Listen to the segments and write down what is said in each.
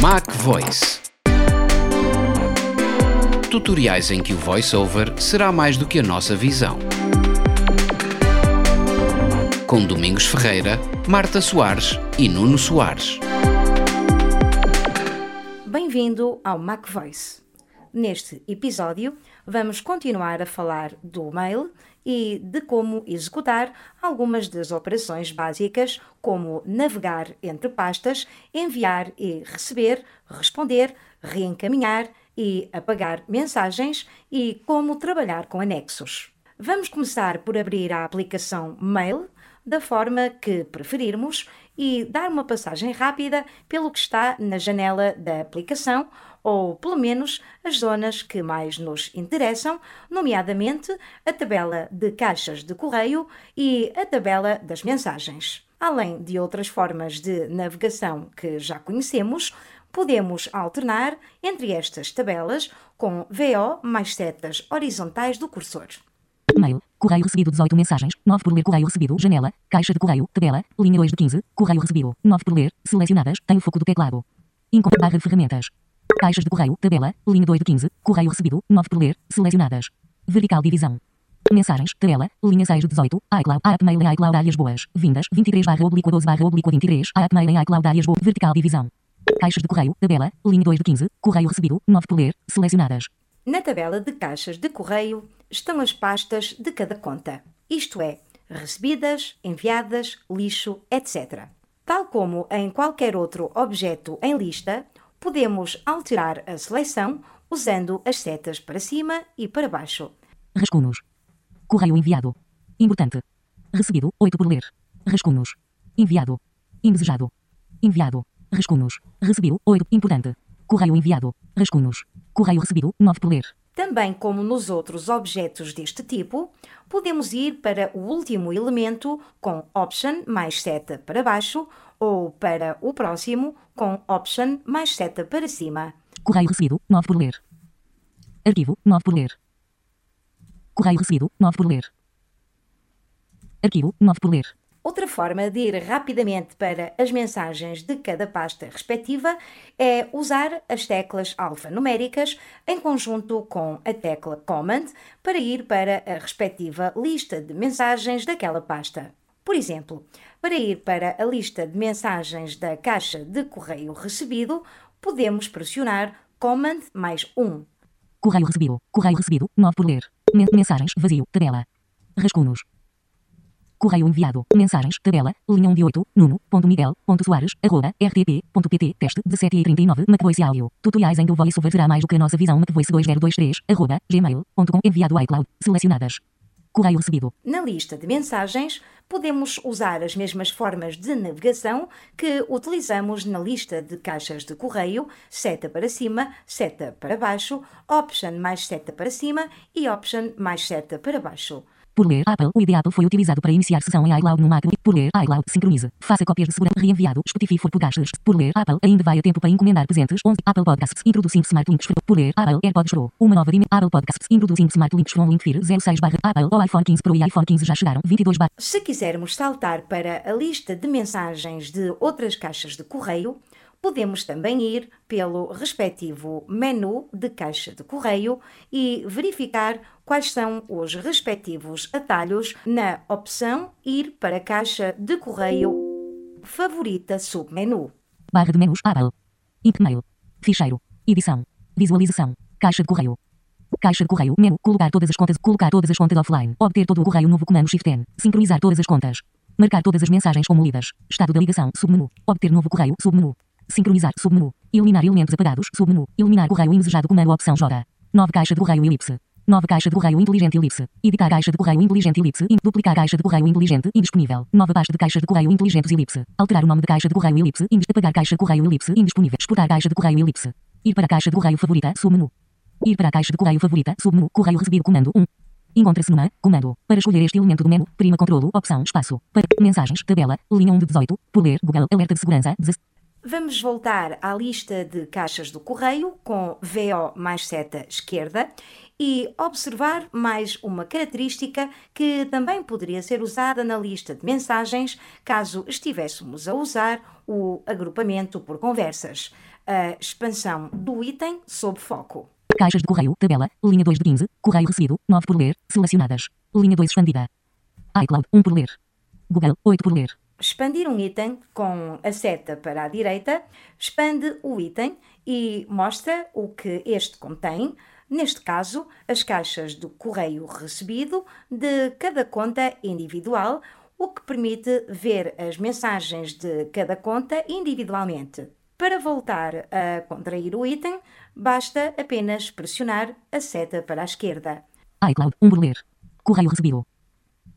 Mac Voice. Tutoriais em que o voiceover será mais do que a nossa visão. Com Domingos Ferreira, Marta Soares e Nuno Soares. Bem-vindo ao Mac Voice. Neste episódio, vamos continuar a falar do mail e de como executar algumas das operações básicas, como navegar entre pastas, enviar e receber, responder, reencaminhar e apagar mensagens e como trabalhar com anexos. Vamos começar por abrir a aplicação Mail da forma que preferirmos e dar uma passagem rápida pelo que está na janela da aplicação ou pelo menos as zonas que mais nos interessam, nomeadamente a tabela de caixas de correio e a tabela das mensagens. Além de outras formas de navegação que já conhecemos, podemos alternar entre estas tabelas com VO mais setas horizontais do cursor. Mail. Correio recebido 18 mensagens. 9 por ler. Correio recebido. Janela. Caixa de correio. Tabela. Linha 2 de 15. Correio recebido. 9 por ler. Selecionadas. Tem o foco do teclado. Encontrar barra de ferramentas. Caixas de correio. Tabela. Linha 2 de 15. Correio recebido. 9 por ler. Selecionadas. Vertical divisão. Mensagens. Tabela. Linha 6 de 18. iCloud. Atmail em iCloud áreas boas. Vindas. 23 barra oblíqua 12 barra oblíqua 23. Atmail em iCloud áreas boas. Vertical divisão. Caixas de correio. Tabela. Linha 2 de 15. Correio recebido. 9 por ler. Selecionadas. Na tabela de caixas de correio estão as pastas de cada conta, isto é, recebidas, enviadas, lixo, etc. Tal como em qualquer outro objeto em lista, podemos alterar a seleção usando as setas para cima e para baixo. Rascunhos. Correio enviado. Importante. Recebido. 8 por ler. Rascunhos. Enviado. Indesejado. Enviado. Rascunhos. Recebido. 8. Importante. Correio enviado. Rascunhos. Correio recebido. 9 por ler. Também como nos outros objetos deste tipo, podemos ir para o último elemento com Option mais seta para baixo ou para o próximo com Option mais seta para cima. Correio recebido. 9 por ler. Arquivo. 9 por ler. Correio recebido. 9 por ler. Arquivo. 9 por ler. Outra forma de ir rapidamente para as mensagens de cada pasta respectiva é usar as teclas alfanuméricas em conjunto com a tecla Command para ir para a respectiva lista de mensagens daquela pasta. Por exemplo, para ir para a lista de mensagens da caixa de correio recebido, podemos pressionar Command mais 1. Correio recebido. Correio recebido. 9 por ler. Men mensagens. Vazio. Tabela. Rascunhos. Correio enviado. Mensagens. Tabela. Linha 1 de 8. Nuno.miguel.soares. Arroba. rtp.pt. Teste. 17 e 39. MacVoice áudio. Tutoriais em que o voiceover será mais do que a nossa visão. MacVoice 2023. Arroba. gmail.com. Enviado iCloud. Selecionadas. Correio recebido. Na lista de mensagens, podemos usar as mesmas formas de navegação que utilizamos na lista de caixas de correio, seta para cima, seta para baixo, option mais seta para cima e option mais seta para baixo. Por ler Apple, o ID Apple foi utilizado para iniciar sessão em iCloud no Mac. Por ler iCloud, sincronize. Faça cópias de segurança reenviado. Spotify for podcasts. Por ler Apple, ainda vai a tempo para encomendar presentes. 11 Apple Podcasts. Introduzindo Smart Links. Por ler Apple, AirPods Pro. Uma nova dimensão. Apple Podcasts. Introduzindo Smart Links from Linkfear 06 barra Apple. O iPhone 15 Pro e iPhone 15 já chegaram. 22 barra. Se quisermos saltar para a lista de mensagens de outras caixas de correio, podemos também ir pelo respectivo menu de caixa de correio e verificar quais são os respectivos atalhos na opção Ir para a caixa de correio favorita submenu. Barra de menus. Apple. Email. Ficheiro. Edição. Visualização. Caixa de correio. Caixa de correio. Menu. Colocar todas as contas. Colocar todas as contas offline. Obter todo o correio novo comando Shift N. Sincronizar todas as contas. Marcar todas as mensagens como lidas. Estado da ligação. Submenu. Obter novo correio. Submenu. Sincronizar. Submenu. Eliminar elementos apagados. Submenu. Eliminar correio indesejado. Comando opção J. Nova caixa de correio elipse. Nova caixa de correio inteligente elipse. Editar caixa de correio inteligente elipse. In- Duplicar caixa de correio inteligente. Indisponível. Nova pasta de caixa de correio inteligentes elipse. Alterar o nome de caixa de correio elipse. Indis apagar caixa de correio elipse. Indisponível. Exportar caixa de correio elipse. Ir para a caixa de correio favorita. Submenu. Ir para a caixa de correio favorita. Submenu. Correio recebido. Comando 1. Encontra-se numa comando. Para escolher este elemento do menu, prima controlo, opção, espaço. Para mensagens, tabela, linha 1 de 18. Por ler, Google, alerta de segurança. 17. Vamos voltar à lista de caixas do correio com VO mais seta esquerda e observar mais uma característica que também poderia ser usada na lista de mensagens caso estivéssemos a usar o agrupamento por conversas, a expansão do item sob foco. Caixas de correio, tabela, linha 2 de 15, correio recebido, 9 por ler, selecionadas. Linha 2 expandida. iCloud, 1 por ler. Google, 8 por ler. Expandir um item com a seta para a direita expande o item e mostra o que este contém, neste caso, as caixas do correio recebido de cada conta individual, o que permite ver as mensagens de cada conta individualmente. Para voltar a contrair o item, basta apenas pressionar a seta para a esquerda. iCloud, 1 por ler. Correio recebido.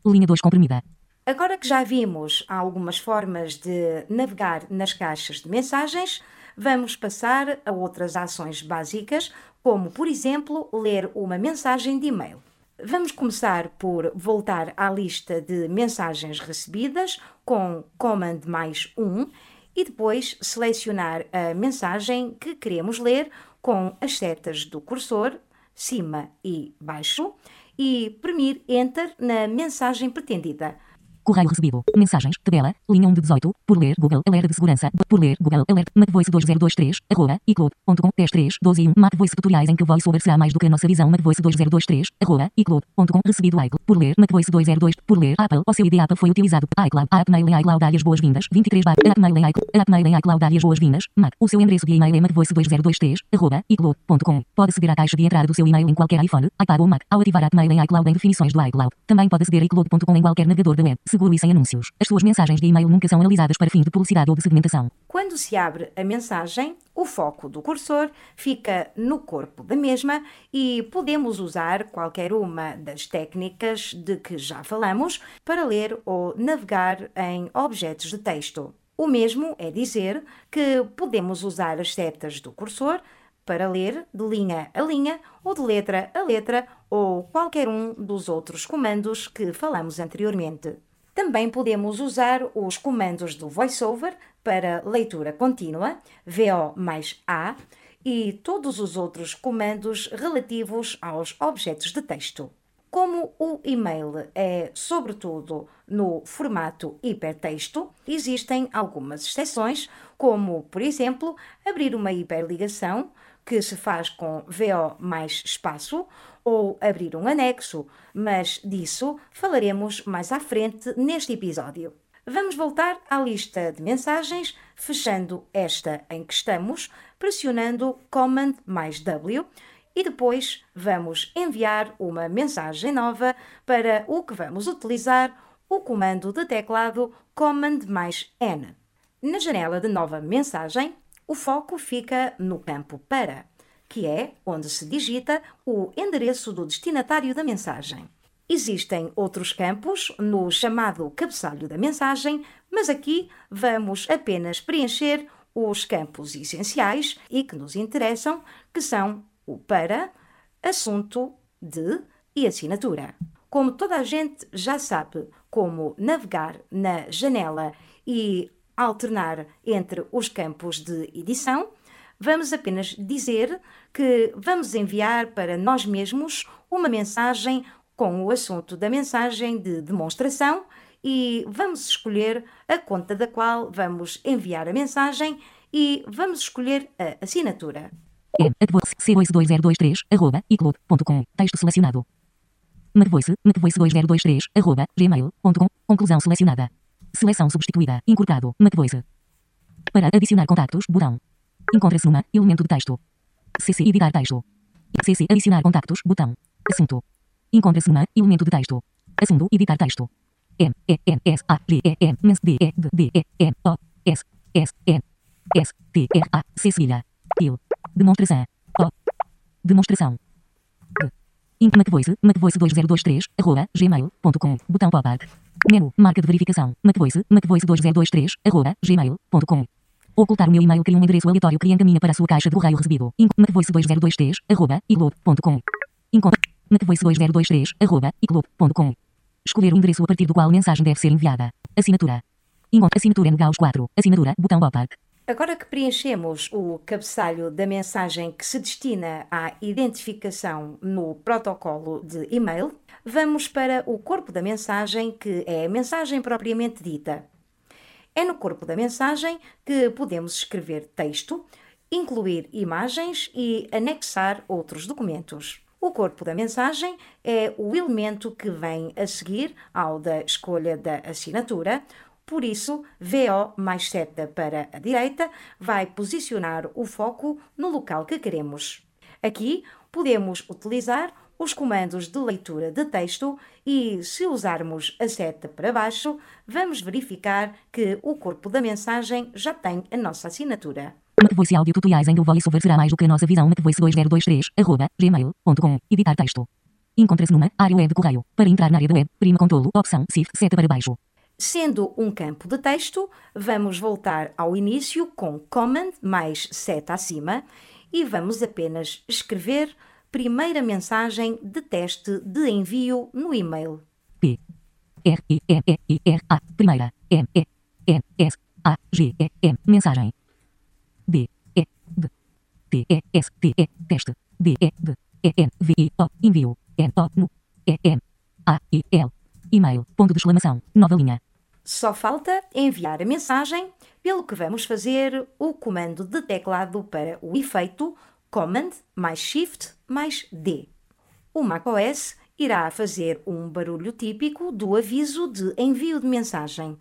Linha 2 comprimida. Agora que já vimos algumas formas de navegar nas caixas de mensagens, vamos passar a outras ações básicas, como, por exemplo, ler uma mensagem de e-mail. Vamos começar por voltar à lista de mensagens recebidas com Command mais 1 e depois selecionar a mensagem que queremos ler com as setas do cursor, cima e baixo, e premir Enter na mensagem pretendida. Correio recebido. Mensagens. Tabela. Linha 1 de 18. Por ler. Google. Alerta de segurança. Por ler. Google. Alert. MacVoice 2023. Arroba. iCloud.com. 10 3 12 e 1. MacVoice tutoriais em que o VoiceOver será mais do que a nossa visão. MacVoice 2023. Arroba. iCloud.com. Recebido iCloud. Por ler. MacVoice 202. Por ler. Apple. O seu ID Apple foi utilizado. iCloud. App Mail em iCloud. Áreas boas-vindas. 23 bar. App Mail em iCloud. App Mail em iCloud. Áreas boas-vindas. Mac. O seu endereço de e-mail é MacVoice 2023. Arroba. iCloud.com. Pode aceder à caixa de entrada do seu e-mail em qualquer iPhone, iPad ou Mac. Ao ativar App Mail em iCloud em definições do iCloud. Também pode aceder a iCloud.com em qualquer navegador da web. Seguro e sem anúncios. As suas mensagens de e-mail nunca são analisadas para fins de publicidade ou de segmentação. Quando se abre a mensagem, o foco do cursor fica no corpo da mesma e podemos usar qualquer uma das técnicas de que já falamos para ler ou navegar em objetos de texto. O mesmo é dizer que podemos usar as setas do cursor para ler de linha a linha ou de letra a letra ou qualquer um dos outros comandos que falamos anteriormente. Também podemos usar os comandos do VoiceOver para leitura contínua, VO mais A, e todos os outros comandos relativos aos objetos de texto. Como o e-mail é sobretudo no formato hipertexto, existem algumas exceções, como, por exemplo, abrir uma hiperligação que se faz com VO mais espaço ou abrir um anexo, mas disso falaremos mais à frente neste episódio. Vamos voltar à lista de mensagens, fechando esta em que estamos, pressionando Command mais W e depois vamos enviar uma mensagem nova para o que vamos utilizar o comando de teclado Command mais N. Na janela de nova mensagem, o foco fica no campo Para, que é onde se digita o endereço do destinatário da mensagem. Existem outros campos no chamado cabeçalho da mensagem, mas aqui vamos apenas preencher os campos essenciais e que nos interessam, que são o para, assunto, de e assinatura. Como toda a gente já sabe como navegar na janela e alternar entre os campos de edição, vamos apenas dizer que vamos enviar para nós mesmos uma mensagem com o assunto da mensagem de demonstração e vamos escolher a conta da qual vamos enviar a mensagem e vamos escolher a assinatura. c2023, arroba, icloud.com, texto selecionado. Macvoice, macvoice2023, arroba, gmail.com, conclusão selecionada. Seleção substituída, incorporado, Macvoice. Para adicionar contactos, botão. Encontra-se numa, elemento de texto. CC editar texto. CC adicionar contactos, botão. Assunto. Encontra-se numa, elemento de texto. Assunto, editar texto. M, E, N, S, A, G, E, M, N, D, E, D, D, E, N, O, S, S, N, S, T, R, A, C, cedilha. Il. Demonstração. O. Demonstração. D. Int MacVoice, MacVoice2023, arroba, gmail.com, botão pop-up. Menu, marca de verificação, MacVoice, MacVoice2023, arroba, gmail.com. Ocultar o meu e-mail cria um endereço aleatório que encaminha para a sua caixa de correio recebido. MacVoice2023, arroba, iCloud.com. Encontre MacVoice2023, arroba, iCloud.com. Escolher o endereço a partir do qual a mensagem deve ser enviada. Assinatura. Assinatura NGAUS 4. Assinatura, botão pop-up. Agora que preenchemos o cabeçalho da mensagem que se destina à identificação no protocolo de e-mail, vamos para o corpo da mensagem, que é a mensagem propriamente dita. É no corpo da mensagem que podemos escrever texto, incluir imagens e anexar outros documentos. O corpo da mensagem é o elemento que vem a seguir ao da escolha da assinatura, por isso, VO mais seta para a direita vai posicionar o foco no local que queremos. Aqui podemos utilizar os comandos de leitura de texto e, se usarmos a seta para baixo, vamos verificar que o corpo da mensagem já tem a nossa assinatura. MacVoice Audio Tutoriais em que o VoiceOver será mais do que a nossa visão MacVoice 2023, arroba, gmail.com. Editar texto. Encontra-se numa área web de correio. Para entrar na área da web, prima com tolo, opção, SIF, seta para baixo. Sendo um campo de texto, vamos voltar ao início com Command mais seta acima e vamos apenas escrever primeira mensagem de teste de envio no e-mail. P R I E E I R A primeira M E N S A G E M mensagem. D E D T E S T E teste. D E D E N V I O envio. N O no E M A I L. E-mail ponto de exclamação nova linha. Só falta enviar a mensagem, pelo que vamos fazer o comando de teclado para o efeito Command mais Shift mais D. O macOS irá fazer um barulho típico do aviso de envio de mensagem.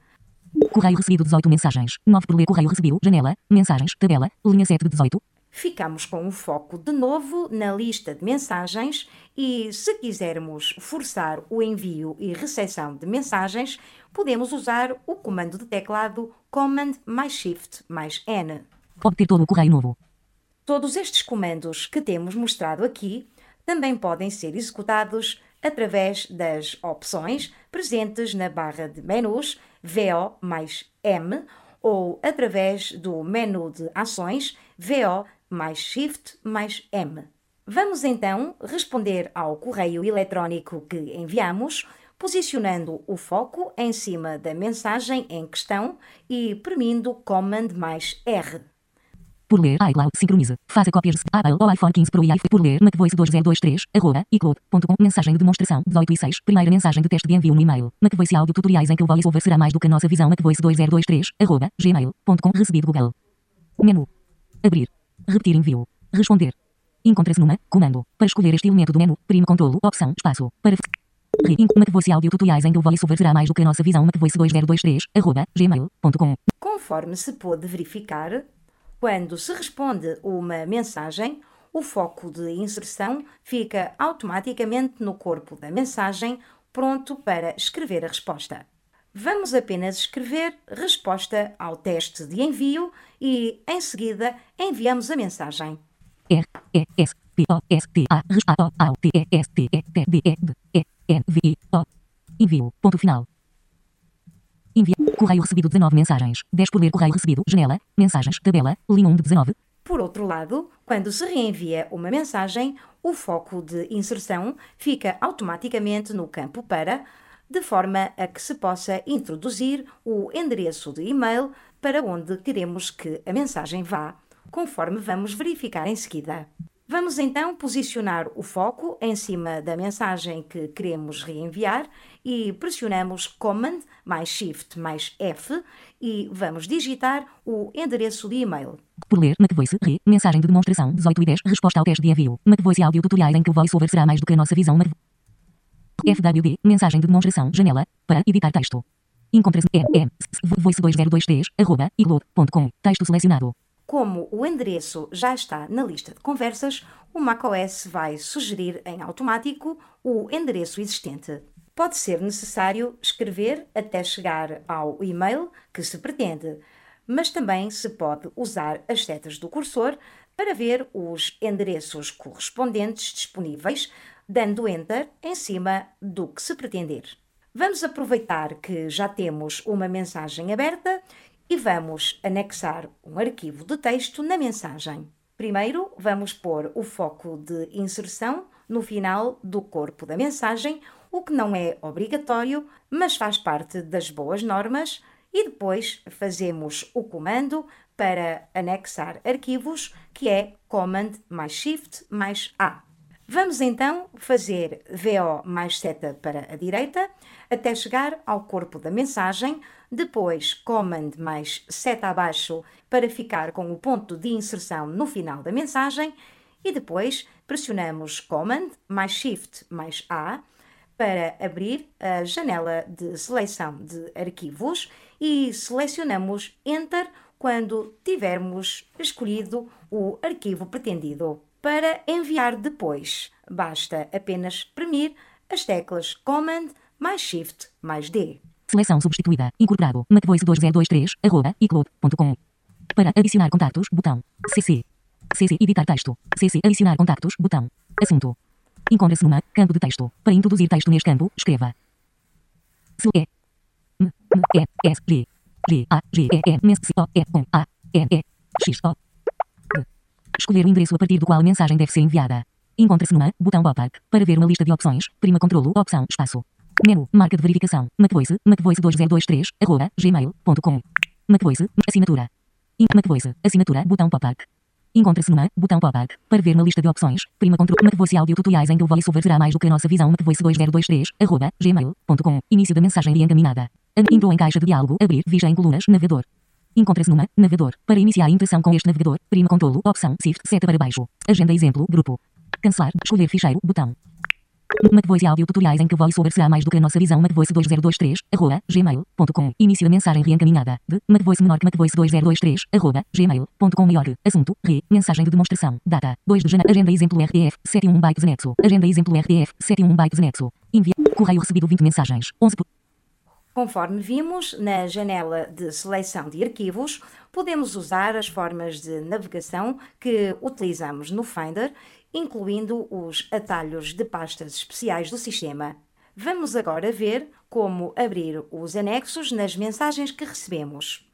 Correio recebido 18 mensagens. 9 por ler correio recebido. Janela. Mensagens. Tabela. Linha 7 de 18 ficamos com o foco de novo na lista de mensagens e, se quisermos forçar o envio e recepção de mensagens, podemos usar o comando de teclado Command mais Shift mais N. Obter todo o correio novo. Todos estes comandos que temos mostrado aqui também podem ser executados através das opções presentes na barra de menus VO mais M ou através do menu de ações VO mais Shift mais M. Vamos então responder ao correio eletrónico que enviamos, posicionando o foco em cima da mensagem em questão e premindo Command mais R. Por ler, iCloud sincroniza. Faça cópias de Apple ou iPhone 15 Pro e iPhone. Por ler, MacVoice 2023, arroba, iCloud.com. Mensagem de demonstração, 18 e 6. Primeira mensagem de teste de envio no e-mail. MacVoice Audio Tutoriais em que o VoiceOver será mais do que a nossa visão. MacVoice 2023, arroba, gmail.com. Recebido Google. Menu. Abrir. Repetir envio. Responder. Encontra-se numa comando. Para escolher este elemento do menu, prime controlo, opção, espaço. Para MacVoice Audio Tutoriais em que o VoiceOver será mais do que a nossa visão. MacVoice 2023, arroba, gmail.com. Conforme se pôde verificar, quando se responde uma mensagem, o foco de inserção fica automaticamente no corpo da mensagem, pronto para escrever a resposta. Vamos apenas escrever resposta ao teste de envio e, em seguida, enviamos a mensagem. Envio. Ponto final. Envia. Correio recebido 19 mensagens. 10 por ler correio recebido. Janela. Mensagens. Tabela. Linha 1 de 19. Por outro lado, quando se reenvia uma mensagem, o foco de inserção fica automaticamente no campo para de forma a que se possa introduzir o endereço de e-mail para onde queremos que a mensagem vá, conforme vamos verificar em seguida. Vamos então posicionar o foco em cima da mensagem que queremos reenviar e pressionamos Command mais Shift mais F e vamos digitar o endereço de e-mail. Por ler, MacVoice, re, mensagem de demonstração 18 e 10, resposta ao teste de envio. MacVoice áudio tutorial em que o VoiceOver será mais do que a nossa visão. FWD, mensagem de demonstração, janela, para editar texto. Encontra-se em M, voice 2023, arroba, iglot.com, texto selecionado. Como o endereço já está na lista de conversas, o macOS vai sugerir em automático o endereço existente. Pode ser necessário escrever até chegar ao e-mail que se pretende, mas também se pode usar as setas do cursor para ver os endereços correspondentes disponíveis dando Enter em cima do que se pretender. Vamos aproveitar que já temos uma mensagem aberta e vamos anexar um arquivo de texto na mensagem. Primeiro, vamos pôr o foco de inserção no final do corpo da mensagem, o que não é obrigatório, mas faz parte das boas normas, e depois fazemos o comando para anexar arquivos, que é Command mais Shift mais A. Vamos então fazer VO mais seta para a direita até chegar ao corpo da mensagem, depois Command mais seta abaixo para ficar com o ponto de inserção no final da mensagem e depois pressionamos Command mais Shift mais A para abrir a janela de seleção de arquivos e selecionamos Enter quando tivermos escolhido o arquivo pretendido. Para enviar depois, basta apenas premir as teclas Command mais Shift mais D. Seleção substituída. Incorporado. macvoice2023, arroba, icloud.com. Para adicionar contatos, botão. CC. CC. Editar texto. CC. Adicionar contactos, botão. Assunto. Encontra-se numa campo de texto. Para introduzir texto neste campo, escreva. Se E. M. M. E. S. G. G. A. G. E. M. C. O. E. Com. A. N. E. X. O. D. Escolher o endereço a partir do qual a mensagem deve ser enviada. Encontra-se numa botão pop-up para ver uma lista de opções. Prima controlo, opção, espaço. Menu, marca de verificação. MacVoice, MacVoice2023, arroba, gmail.com. MacVoice, assinatura. In- MacVoice, assinatura, botão pop-up. Encontra-se numa botão pop-up para ver uma lista de opções. Prima controle. MacVoice áudio tutoriais em que o voiceover será mais do que a nossa visão. MacVoice2023, arroba, gmail.com. Início da mensagem reencaminhada. Entrou em caixa de diálogo. Abrir, vista em colunas, navegador. Encontra-se numa navegador. Para iniciar a interação com este navegador, prima controlo, opção, shift, seta para baixo. Agenda exemplo, grupo. Cancelar, escolher ficheiro, botão. MacVoice áudio tutoriais em que voiceover será mais do que a nossa visão. MacVoice2023, arroba, gmail.com. Início da mensagem reencaminhada. De MacVoice menor que MacVoice2023, arroba, gmail.com maior. Assunto, re, mensagem de demonstração. Data, 2 de janeiro. Agenda exemplo RTF, 71 bytes nexo. Agenda exemplo RTF, 71 bytes nexo. Envia, correio recebido 20 mensagens. 11 por... Conforme vimos na janela de seleção de arquivos, podemos usar as formas de navegação que utilizamos no Finder, incluindo os atalhos de pastas especiais do sistema. Vamos agora ver como abrir os anexos nas mensagens que recebemos.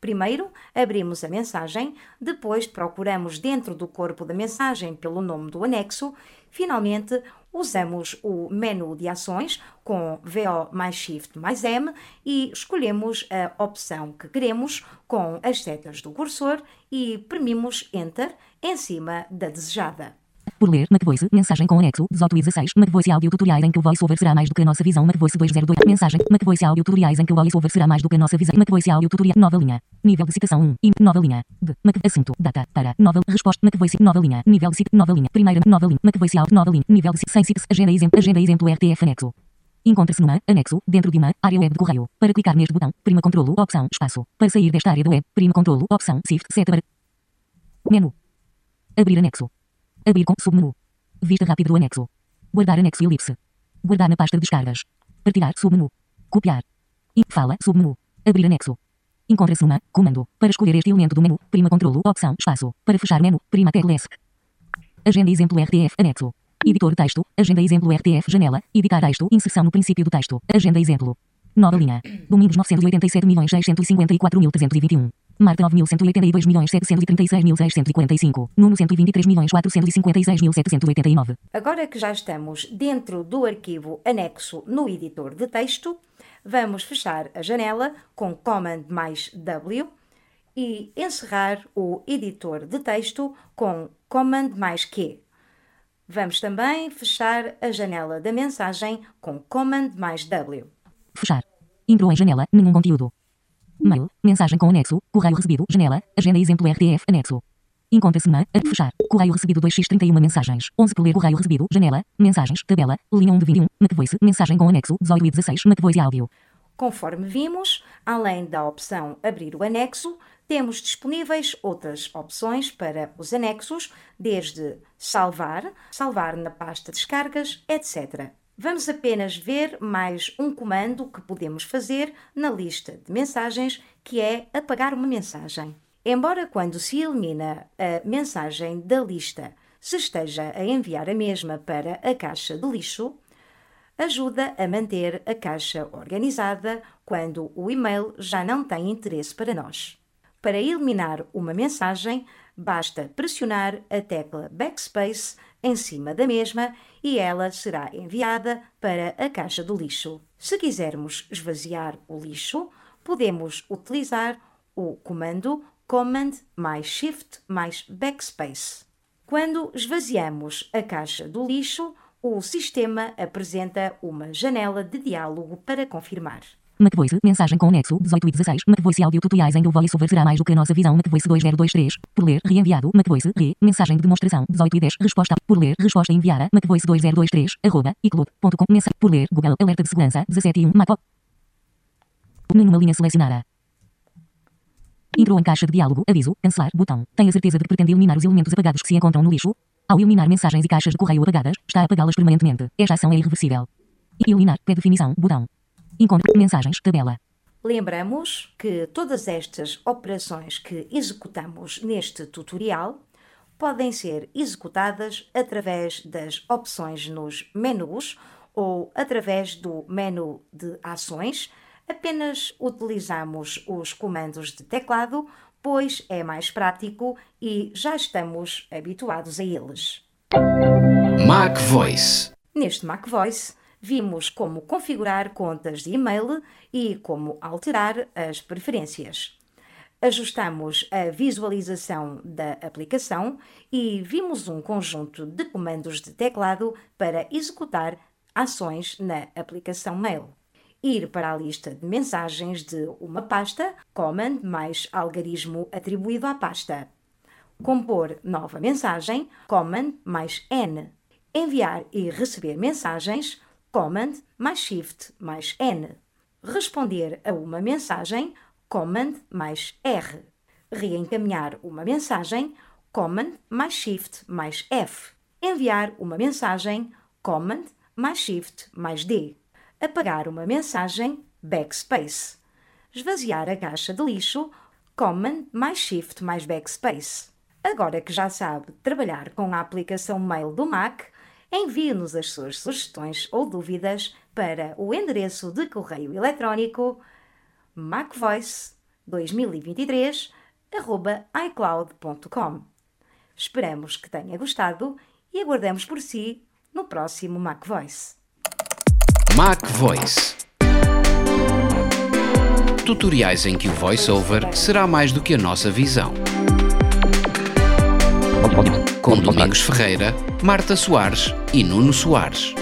Primeiro, abrimos a mensagem, depois procuramos dentro do corpo da mensagem pelo nome do anexo, finalmente usamos o menu de ações com VO mais Shift mais M e escolhemos a opção que queremos com as setas do cursor e premimos Enter em cima da desejada. Por ler, MacVoice, mensagem com anexo, 18 e 16, MacVoice áudio tutoriais em que o voiceover será mais do que a nossa visão, MacVoice 202, mensagem, MacVoice áudio tutoriais em que o voiceover será mais do que a nossa visão, MacVoice áudio tutorial, nova linha, nível de citação 1, e nova linha, de, Mac, assunto, data, para, nova, resposta, MacVoice, nova linha, nível de cita, nova linha, primeira, nova linha, MacVoice áudio, nova linha, nível de cita, sem cita, agenda exemplo, agenda exemplo. RTF anexo. Encontra-se numa, anexo, dentro de uma, área web de correio. Para clicar neste botão, prima controlo, opção, espaço. Para sair desta área da web, prima controlo, opção, shift, seta para... Menu. Abrir anexo. Abrir com submenu. Vista rápida do anexo. Guardar anexo elipse. Guardar na pasta de descargas. Partilhar submenu. Copiar. E fala submenu. Abrir anexo. Encontra-se numa comando. Para escolher este elemento do menu, prima controlo, opção, espaço. Para fechar menu, prima teclesc. Agenda exemplo RTF anexo. Editor texto. Agenda exemplo RTF janela. Editar texto. Inserção no princípio do texto. Agenda exemplo. Nova linha. Domingos 987.654.321. Marta 9.182.736.645. Nuno 123.456.789. Agora que já estamos dentro do arquivo anexo no editor de texto, vamos fechar a janela com Command mais W e encerrar o editor de texto com Command mais Q. Vamos também fechar a janela da mensagem com Command mais W. Fechar. Entrou em janela. Nenhum conteúdo. Mail. Mensagem com anexo. Correio recebido. Janela. Agenda exemplo RTF. Anexo. Encontra-se na. A fechar. Correio recebido 2x31 mensagens. 11 por ler. Correio recebido. Janela. Mensagens. Tabela. Linha 1 de 21. MacVoice. Mensagem com anexo. 18 e 16. MacVoice áudio. Conforme vimos, além da opção Abrir o anexo, temos disponíveis outras opções para os anexos, desde salvar, salvar na pasta descargas, etc. Vamos apenas ver mais um comando que podemos fazer na lista de mensagens, que é apagar uma mensagem. Embora quando se elimina a mensagem da lista se esteja a enviar a mesma para a caixa de lixo, ajuda a manter a caixa organizada quando o e-mail já não tem interesse para nós. Para eliminar uma mensagem, basta pressionar a tecla Backspace em cima da mesma e ela será enviada para a caixa do lixo. Se quisermos esvaziar o lixo, podemos utilizar o comando Command mais Shift mais Backspace. Quando esvaziamos a caixa do lixo, o sistema apresenta uma janela de diálogo para confirmar. MacVoice, mensagem com nexo 18 e 16. MacVoice áudio tutoriais em do VoiceOver será mais do que a nossa visão. MacVoice 2023. Por ler, reenviado. MacVoice, re, mensagem de demonstração 18 e 10. Resposta, por ler, resposta enviada. MacVoice 2023, arroba, iclub.com. Mensagem, por ler, Google, alerta de segurança 17 e 1. Mac. Numa linha selecionada. Entrou em caixa de diálogo, aviso, cancelar, botão. Tem a certeza de que pretende eliminar os elementos apagados que se encontram no lixo? Ao eliminar mensagens e caixas de correio apagadas, está a apagá-las permanentemente. Esta ação é irreversível. Eliminar, pé definição, botão. Encontre mensagens, tabela. Lembramos que todas estas operações que executamos neste tutorial podem ser executadas através das opções nos menus ou através do menu de ações. Apenas utilizamos os comandos de teclado, pois é mais prático e já estamos habituados a eles. Mac Voice. Neste Mac Voice, vimos como configurar contas de e-mail e como alterar as preferências. Ajustamos a visualização da aplicação e vimos um conjunto de comandos de teclado para executar ações na aplicação Mail. Ir para a lista de mensagens de uma pasta, Command mais algarismo atribuído à pasta. Compor nova mensagem, Command mais N. Enviar e receber mensagens, Command mais Shift mais N. Responder a uma mensagem, Command mais R. Reencaminhar uma mensagem, Command mais Shift mais F. Enviar uma mensagem, Command mais Shift mais D. Apagar uma mensagem, Backspace. Esvaziar a caixa de lixo, Command mais Shift mais Backspace. Agora que já sabe trabalhar com a aplicação Mail do Mac, envie-nos as suas sugestões ou dúvidas para o endereço de correio eletrónico macvoice2023.icloud.com. Esperamos que tenha gostado e aguardamos por si no próximo MacVoice. Mac Voice. Tutoriais em que o voiceover será mais do que a nossa visão. Com Domingos Ferreira, Marta Soares e Nuno Soares.